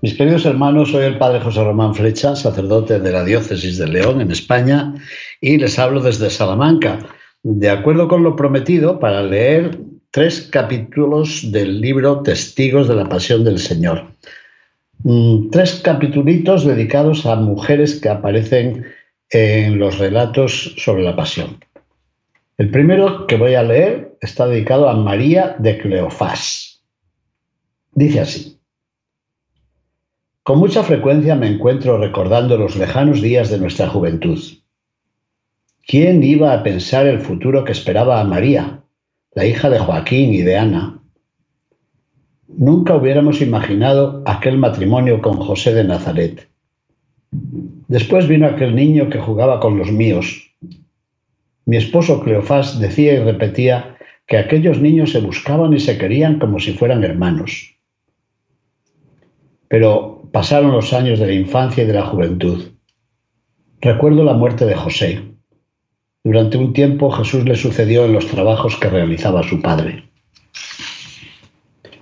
Mis queridos hermanos, soy el Padre José Román Flecha, sacerdote de la Diócesis de León, en España, y les hablo desde Salamanca, de acuerdo con lo prometido, para leer tres capítulos del libro Testigos de la Pasión del Señor. Mm, tres capítulos dedicados a mujeres que aparecen en los relatos sobre la pasión. El primero que voy a leer está dedicado a María de Cleofás. Dice así. Con mucha frecuencia me encuentro recordando los lejanos días de nuestra juventud. ¿Quién iba a pensar el futuro que esperaba a María, la hija de Joaquín y de Ana? Nunca hubiéramos imaginado aquel matrimonio con José de Nazaret. Después vino aquel niño que jugaba con los míos. Mi esposo Cleofás decía y repetía que aquellos niños se buscaban y se querían como si fueran hermanos. Pero pasaron los años de la infancia y de la juventud. Recuerdo la muerte de José. Durante un tiempo Jesús le sucedió en los trabajos que realizaba su padre.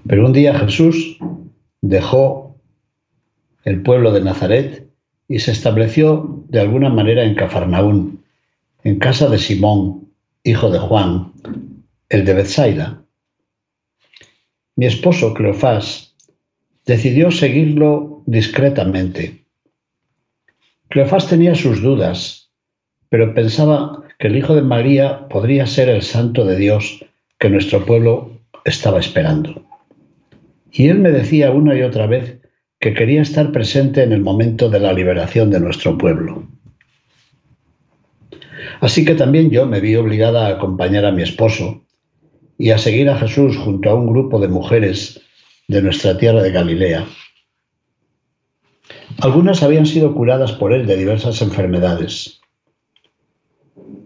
Pero un día Jesús dejó el pueblo de Nazaret y se estableció de alguna manera en Cafarnaún, en casa de Simón, hijo de Juan, el de Bethsaida. Mi esposo Cleofás decidió seguirlo discretamente. Cleofás tenía sus dudas, pero pensaba que el Hijo de María podría ser el santo de Dios que nuestro pueblo estaba esperando. Y él me decía una y otra vez que quería estar presente en el momento de la liberación de nuestro pueblo. Así que también yo me vi obligada a acompañar a mi esposo y a seguir a Jesús junto a un grupo de mujeres de nuestra tierra de Galilea. Algunas habían sido curadas por él de diversas enfermedades.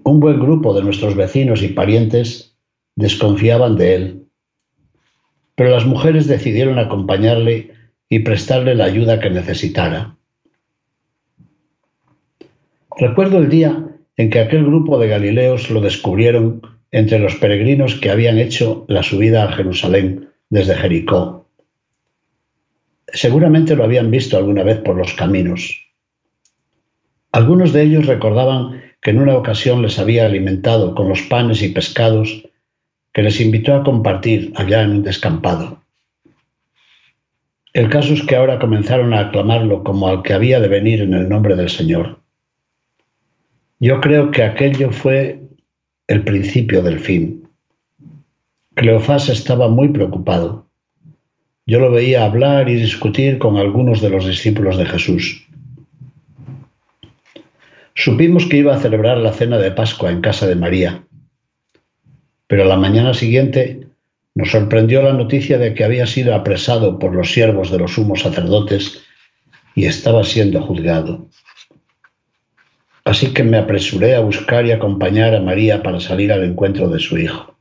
Un buen grupo de nuestros vecinos y parientes desconfiaban de él, pero las mujeres decidieron acompañarle y prestarle la ayuda que necesitara. Recuerdo el día en que aquel grupo de Galileos lo descubrieron entre los peregrinos que habían hecho la subida a Jerusalén desde Jericó. Seguramente lo habían visto alguna vez por los caminos. Algunos de ellos recordaban que en una ocasión les había alimentado con los panes y pescados que les invitó a compartir allá en un descampado. El caso es que ahora comenzaron a aclamarlo como al que había de venir en el nombre del Señor. Yo creo que aquello fue el principio del fin. Cleofás estaba muy preocupado. Yo lo veía hablar y discutir con algunos de los discípulos de Jesús. Supimos que iba a celebrar la cena de Pascua en casa de María, pero la mañana siguiente nos sorprendió la noticia de que había sido apresado por los siervos de los sumos sacerdotes y estaba siendo juzgado. Así que me apresuré a buscar y acompañar a María para salir al encuentro de su hijo.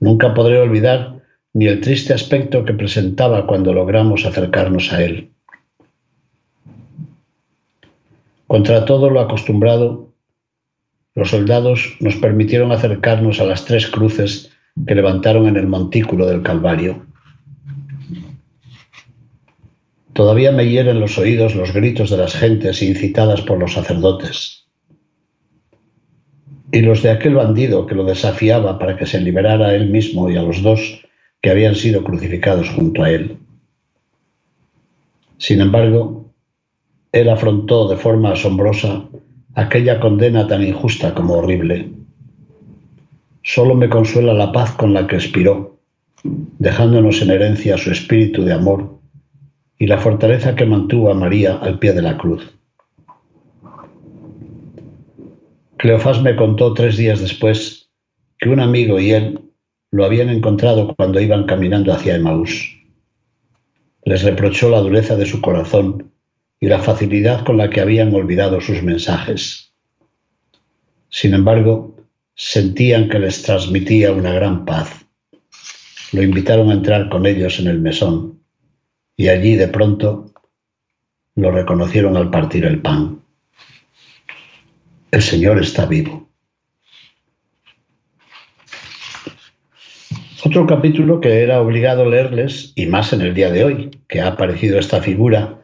Nunca podré olvidar ni el triste aspecto que presentaba cuando logramos acercarnos a él. Contra todo lo acostumbrado, los soldados nos permitieron acercarnos a las tres cruces que levantaron en el montículo del Calvario. Todavía me hieren los oídos los gritos de las gentes incitadas por los sacerdotes y los de aquel bandido que lo desafiaba para que se liberara a él mismo y a los dos que habían sido crucificados junto a él. Sin embargo, él afrontó de forma asombrosa aquella condena tan injusta como horrible. Solo me consuela la paz con la que expiró, dejándonos en herencia su espíritu de amor y la fortaleza que mantuvo a María al pie de la cruz. Cleofás me contó tres días después que un amigo y él lo habían encontrado cuando iban caminando hacia Emaús. Les reprochó la dureza de su corazón y la facilidad con la que habían olvidado sus mensajes. Sin embargo, sentían que les transmitía una gran paz. Lo invitaron a entrar con ellos en el mesón y allí de pronto lo reconocieron al partir el pan. El Señor está vivo. Otro capítulo que era obligado leerles, y más en el día de hoy, que ha aparecido esta figura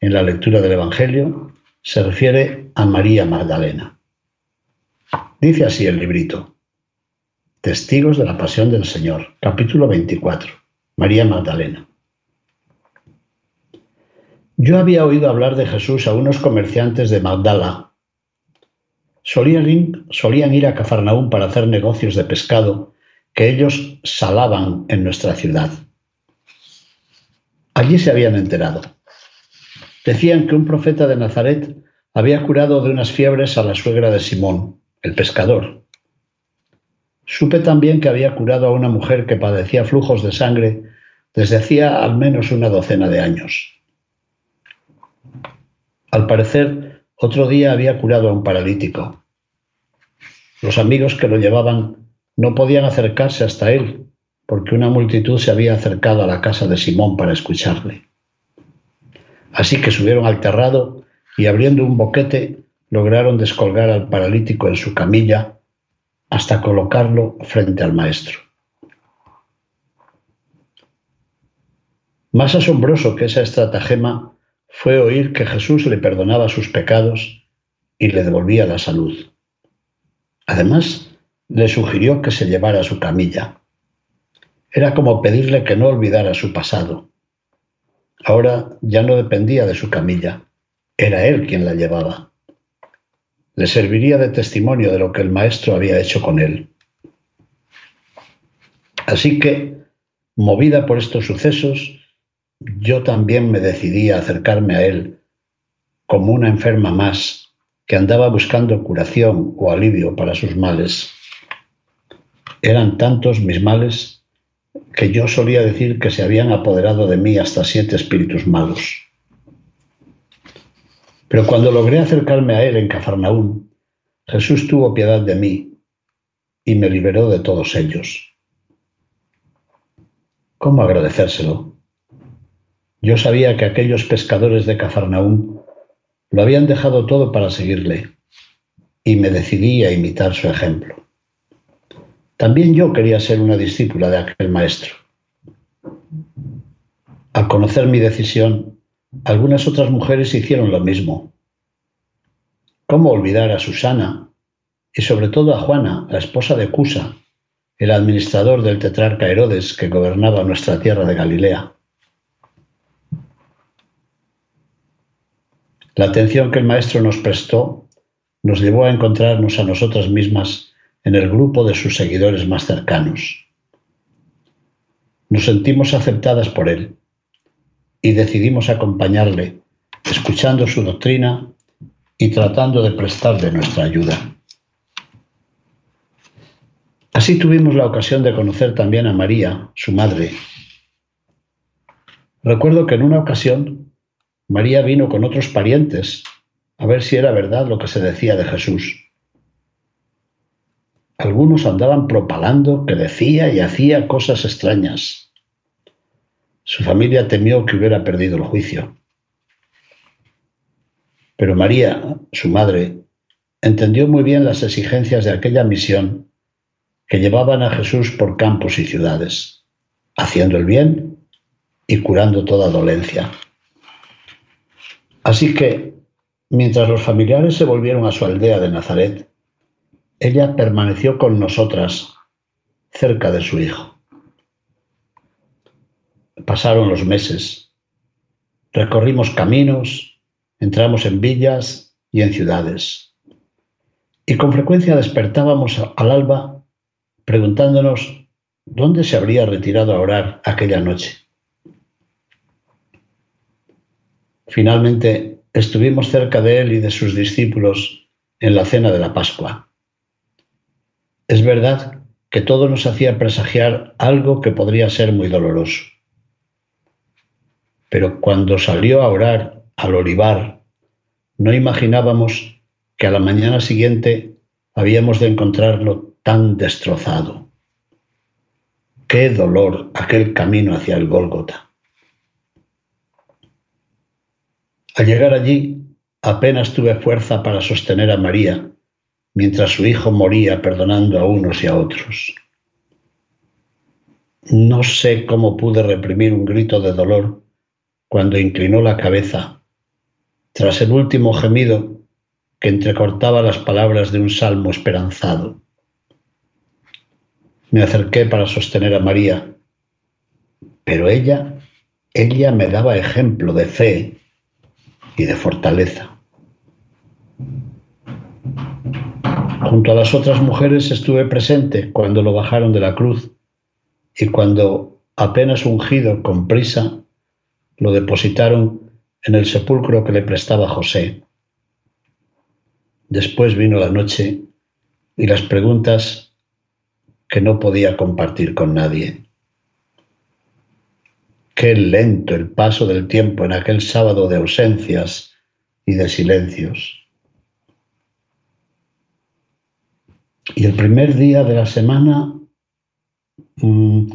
en la lectura del Evangelio, se refiere a María Magdalena. Dice así el librito. Testigos de la Pasión del Señor, capítulo 24. María Magdalena. Yo había oído hablar de Jesús a unos comerciantes de Magdala. Solían ir, a Cafarnaúm para hacer negocios de pescado que ellos salaban en nuestra ciudad. Allí se habían enterado. Decían que un profeta de Nazaret había curado de unas fiebres a la suegra de Simón, el pescador. Supe también que había curado a una mujer que padecía flujos de sangre desde hacía al menos una docena de años. Al parecer, otro día había curado a un paralítico. Los amigos que lo llevaban no podían acercarse hasta él, porque una multitud se había acercado a la casa de Simón para escucharle. Así que subieron al terrado y abriendo un boquete lograron descolgar al paralítico en su camilla hasta colocarlo frente al maestro. Más asombroso que esa estratagema fue oír que Jesús le perdonaba sus pecados y le devolvía la salud. Además, le sugirió que se llevara su camilla. Era como pedirle que no olvidara su pasado. Ahora ya no dependía de su camilla, era él quien la llevaba le serviría de testimonio de lo que el maestro había hecho con él. Así que, movida por estos sucesos, yo también me decidí a acercarme a él como una enferma más que andaba buscando curación o alivio para sus males. Eran tantos mis males que yo solía decir que se habían apoderado de mí hasta siete espíritus malos. Pero cuando logré acercarme a él en Cafarnaún, Jesús tuvo piedad de mí y me liberó de todos ellos. ¿Cómo agradecérselo? Yo sabía que aquellos pescadores de Cafarnaún lo habían dejado todo para seguirle y me decidí a imitar su ejemplo. También yo quería ser una discípula de aquel maestro. Al conocer mi decisión, algunas otras mujeres hicieron lo mismo. ¿Cómo olvidar a Susana y sobre todo a Juana, la esposa de Cusa, el administrador del tetrarca Herodes que gobernaba nuestra tierra de Galilea? La atención que el maestro nos prestó nos llevó a encontrarnos a nosotras mismas en el grupo de sus seguidores más cercanos. Nos sentimos aceptadas por él y decidimos acompañarle, escuchando su doctrina y tratando de prestarle nuestra ayuda. Así tuvimos la ocasión de conocer también a María, su madre. Recuerdo que en una ocasión María vino con otros parientes a ver si era verdad lo que se decía de Jesús. Algunos andaban propalando que decía y hacía cosas extrañas. Su familia temió que hubiera perdido el juicio. Pero María, su madre, entendió muy bien las exigencias de aquella misión que llevaban a Jesús por campos y ciudades, haciendo el bien y curando toda dolencia. Así que, mientras los familiares se volvieron a su aldea de Nazaret, ella permaneció con nosotras cerca de su hijo. Pasaron los meses. Recorrimos caminos, entramos en villas y en ciudades. Y con frecuencia despertábamos al alba preguntándonos dónde se habría retirado a orar aquella noche. Finalmente estuvimos cerca de él y de sus discípulos en la cena de la Pascua. Es verdad que todo nos hacía presagiar algo que podría ser muy doloroso. Pero cuando salió a orar al olivar, no imaginábamos que a la mañana siguiente habíamos de encontrarlo tan destrozado. Qué dolor aquel camino hacia el Gólgota. Al llegar allí, apenas tuve fuerza para sostener a María, mientras su hijo moría perdonando a unos y a otros. No sé cómo pude reprimir un grito de dolor cuando inclinó la cabeza, tras el último gemido que entrecortaba las palabras de un salmo esperanzado. Me acerqué para sostener a María, pero ella, ella me daba ejemplo de fe y de fortaleza. Junto a las otras mujeres estuve presente cuando lo bajaron de la cruz y cuando, apenas ungido con prisa, lo depositaron en el sepulcro que le prestaba José. Después vino la noche y las preguntas que no podía compartir con nadie. Qué lento el paso del tiempo en aquel sábado de ausencias y de silencios. Y el primer día de la semana, mm,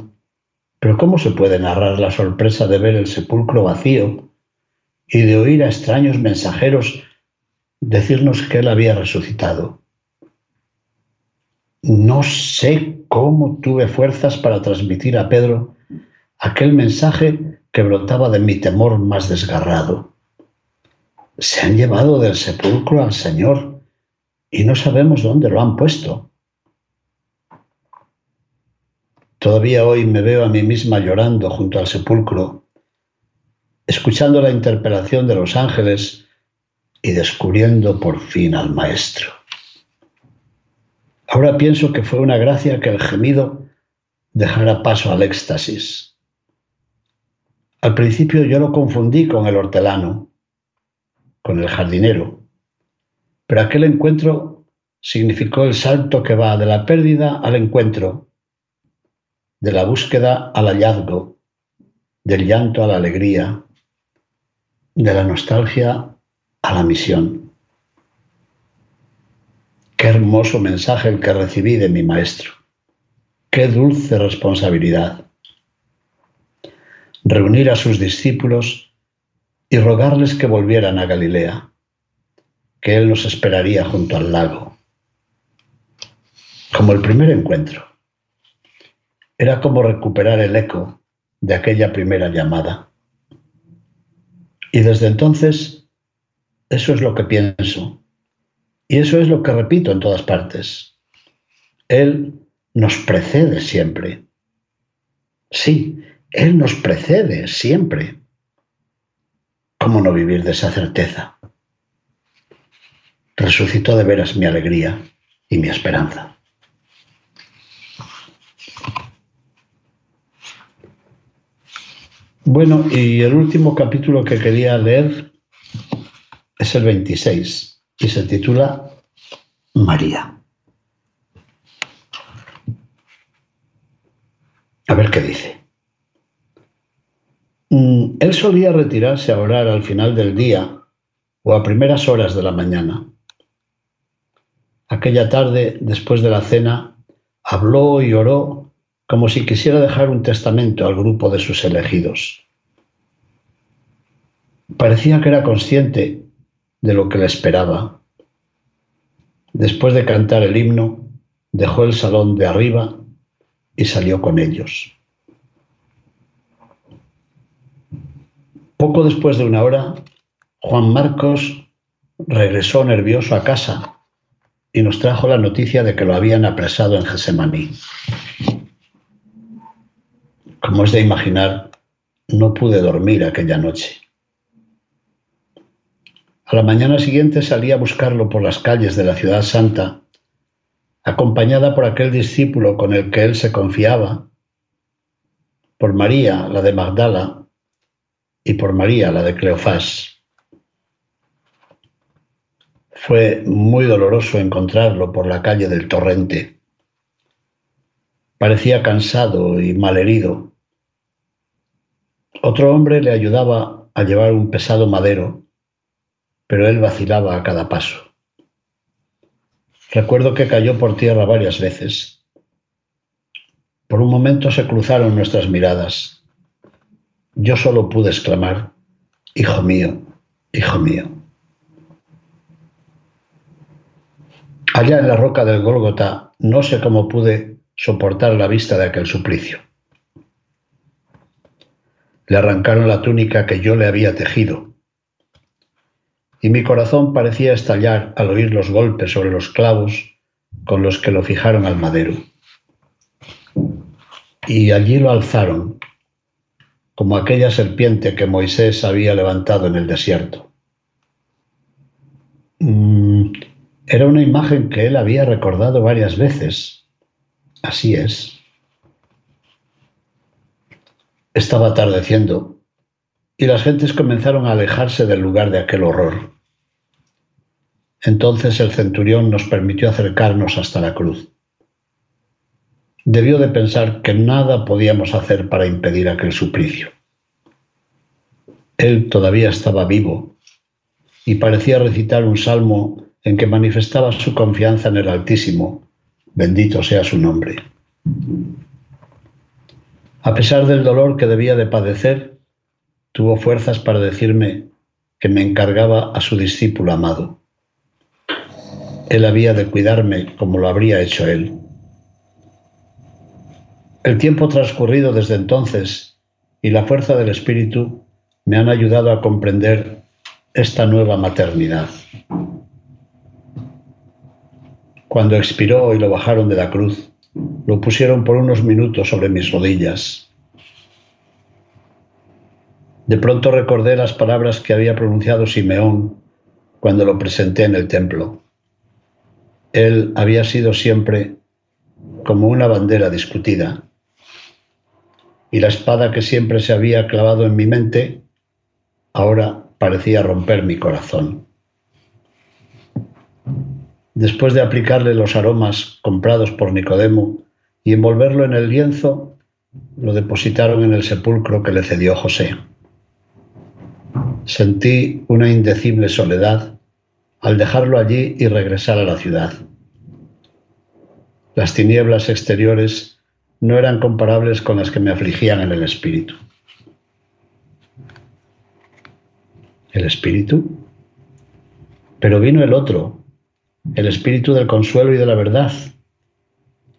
pero ¿cómo se puede narrar la sorpresa de ver el sepulcro vacío y de oír a extraños mensajeros decirnos que él había resucitado? No sé cómo tuve fuerzas para transmitir a Pedro aquel mensaje que brotaba de mi temor más desgarrado. Se han llevado del sepulcro al Señor y no sabemos dónde lo han puesto. Todavía hoy me veo a mí misma llorando junto al sepulcro, escuchando la interpelación de los ángeles y descubriendo por fin al Maestro. Ahora pienso que fue una gracia que el gemido dejara paso al éxtasis. Al principio yo lo confundí con el hortelano, con el jardinero, pero aquel encuentro significó el salto que va de la pérdida al encuentro, de la búsqueda al hallazgo, del llanto a la alegría, de la nostalgia a la misión. Qué hermoso mensaje el que recibí de mi maestro. Qué dulce responsabilidad. Reunir a sus discípulos y rogarles que volvieran a Galilea que Él nos esperaría junto al lago. Como el primer encuentro. Era como recuperar el eco de aquella primera llamada. Y desde entonces, eso es lo que pienso. Y eso es lo que repito en todas partes. Él nos precede siempre. Sí, Él nos precede siempre. ¿Cómo no vivir de esa certeza? Resucitó de veras mi alegría y mi esperanza. Bueno, y el último capítulo que quería leer es el 26 y se titula María. A ver qué dice. Mm, él solía retirarse a orar al final del día o a primeras horas de la mañana. Aquella tarde, después de la cena, habló y oró como si quisiera dejar un testamento al grupo de sus elegidos. Parecía que era consciente de lo que le esperaba. Después de cantar el himno, dejó el salón de arriba y salió con ellos. Poco después de una hora, Juan Marcos regresó nervioso a casa y nos trajo la noticia de que lo habían apresado en Gesemaní. Como es de imaginar, no pude dormir aquella noche. A la mañana siguiente salí a buscarlo por las calles de la ciudad santa, acompañada por aquel discípulo con el que él se confiaba, por María, la de Magdala, y por María, la de Cleofás. Fue muy doloroso encontrarlo por la calle del torrente. Parecía cansado y malherido. Otro hombre le ayudaba a llevar un pesado madero, pero él vacilaba a cada paso. Recuerdo que cayó por tierra varias veces. Por un momento se cruzaron nuestras miradas. Yo solo pude exclamar, Hijo mío, hijo mío. Allá en la roca del Gólgota no sé cómo pude soportar la vista de aquel suplicio. Le arrancaron la túnica que yo le había tejido y mi corazón parecía estallar al oír los golpes sobre los clavos con los que lo fijaron al madero. Y allí lo alzaron, como aquella serpiente que Moisés había levantado en el desierto. Era una imagen que él había recordado varias veces. Así es. Estaba atardeciendo y las gentes comenzaron a alejarse del lugar de aquel horror. Entonces el centurión nos permitió acercarnos hasta la cruz. Debió de pensar que nada podíamos hacer para impedir aquel suplicio. Él todavía estaba vivo y parecía recitar un salmo en que manifestaba su confianza en el Altísimo, bendito sea su nombre. A pesar del dolor que debía de padecer, tuvo fuerzas para decirme que me encargaba a su discípulo amado. Él había de cuidarme como lo habría hecho él. El tiempo transcurrido desde entonces y la fuerza del Espíritu me han ayudado a comprender esta nueva maternidad. Cuando expiró y lo bajaron de la cruz, lo pusieron por unos minutos sobre mis rodillas de pronto recordé las palabras que había pronunciado Simeón cuando lo presenté en el templo. Él había sido siempre como una bandera discutida, y la espada que siempre se había clavado en mi mente ahora parecía romper mi corazón. Después de aplicarle los aromas comprados por Nicodemo y envolverlo en el lienzo, lo depositaron en el sepulcro que le cedió José. Sentí una indecible soledad al dejarlo allí y regresar a la ciudad. Las tinieblas exteriores no eran comparables con las que me afligían en el espíritu. ¿El espíritu? Pero vino el otro, el espíritu del consuelo y de la verdad,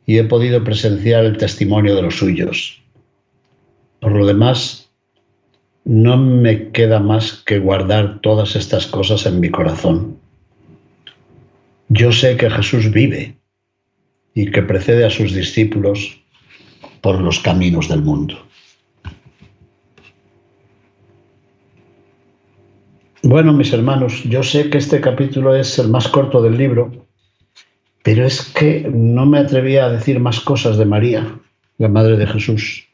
y he podido presenciar el testimonio de los suyos. Por lo demás, no me queda más que guardar todas estas cosas en mi corazón. Yo sé que Jesús vive y que precede a sus discípulos por los caminos del mundo. Bueno, mis hermanos, yo sé que este capítulo es el más corto del libro, pero es que no me atrevía a decir más cosas de María, la Madre de Jesús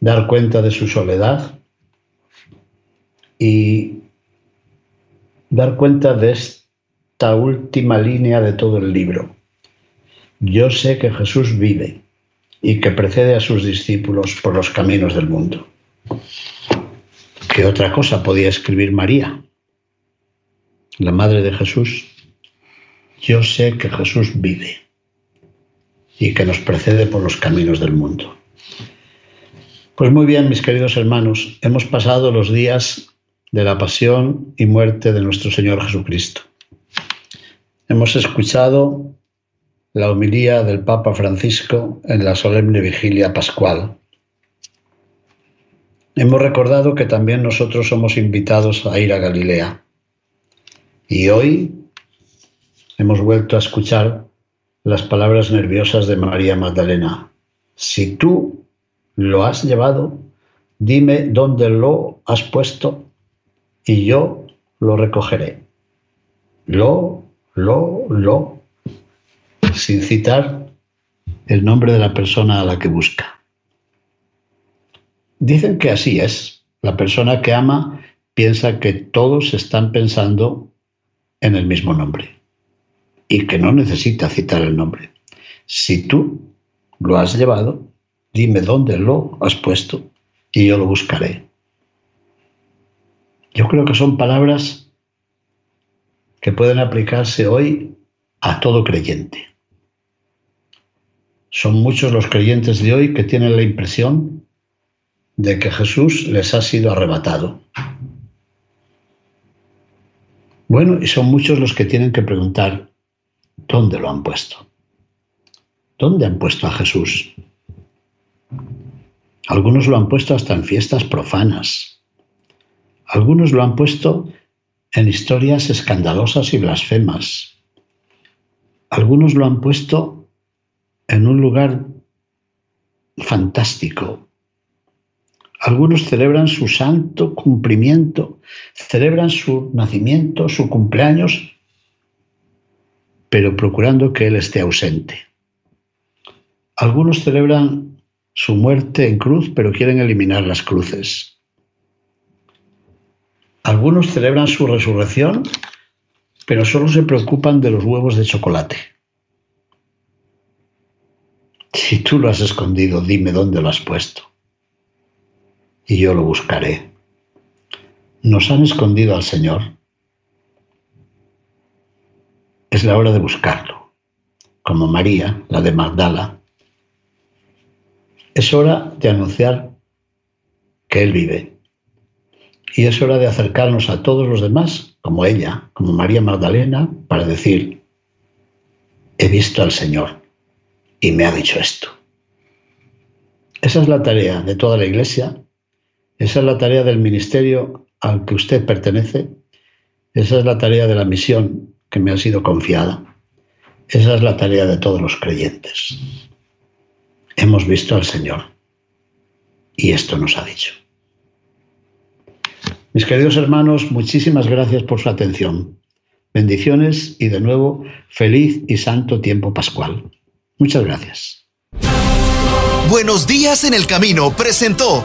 dar cuenta de su soledad y dar cuenta de esta última línea de todo el libro. Yo sé que Jesús vive y que precede a sus discípulos por los caminos del mundo. ¿Qué otra cosa podía escribir María, la Madre de Jesús? Yo sé que Jesús vive y que nos precede por los caminos del mundo. Pues muy bien, mis queridos hermanos, hemos pasado los días de la pasión y muerte de nuestro Señor Jesucristo. Hemos escuchado la homilía del Papa Francisco en la solemne vigilia pascual. Hemos recordado que también nosotros somos invitados a ir a Galilea. Y hoy hemos vuelto a escuchar las palabras nerviosas de María Magdalena. Si tú lo has llevado, dime dónde lo has puesto y yo lo recogeré. Lo, lo, lo, sin citar el nombre de la persona a la que busca. Dicen que así es. La persona que ama piensa que todos están pensando en el mismo nombre y que no necesita citar el nombre. Si tú lo has llevado, dime dónde lo has puesto y yo lo buscaré. Yo creo que son palabras que pueden aplicarse hoy a todo creyente. Son muchos los creyentes de hoy que tienen la impresión de que Jesús les ha sido arrebatado. Bueno, y son muchos los que tienen que preguntar, ¿dónde lo han puesto? ¿Dónde han puesto a Jesús? Algunos lo han puesto hasta en fiestas profanas. Algunos lo han puesto en historias escandalosas y blasfemas. Algunos lo han puesto en un lugar fantástico. Algunos celebran su santo cumplimiento, celebran su nacimiento, su cumpleaños, pero procurando que Él esté ausente. Algunos celebran su muerte en cruz, pero quieren eliminar las cruces. Algunos celebran su resurrección, pero solo se preocupan de los huevos de chocolate. Si tú lo has escondido, dime dónde lo has puesto. Y yo lo buscaré. Nos han escondido al Señor. Es la hora de buscarlo, como María, la de Magdala, es hora de anunciar que Él vive. Y es hora de acercarnos a todos los demás, como ella, como María Magdalena, para decir, he visto al Señor y me ha dicho esto. Esa es la tarea de toda la Iglesia, esa es la tarea del ministerio al que usted pertenece, esa es la tarea de la misión que me ha sido confiada, esa es la tarea de todos los creyentes hemos visto al Señor. Y esto nos ha dicho. Mis queridos hermanos, muchísimas gracias por su atención. Bendiciones y de nuevo feliz y santo tiempo pascual. Muchas gracias. Buenos días en el camino presentó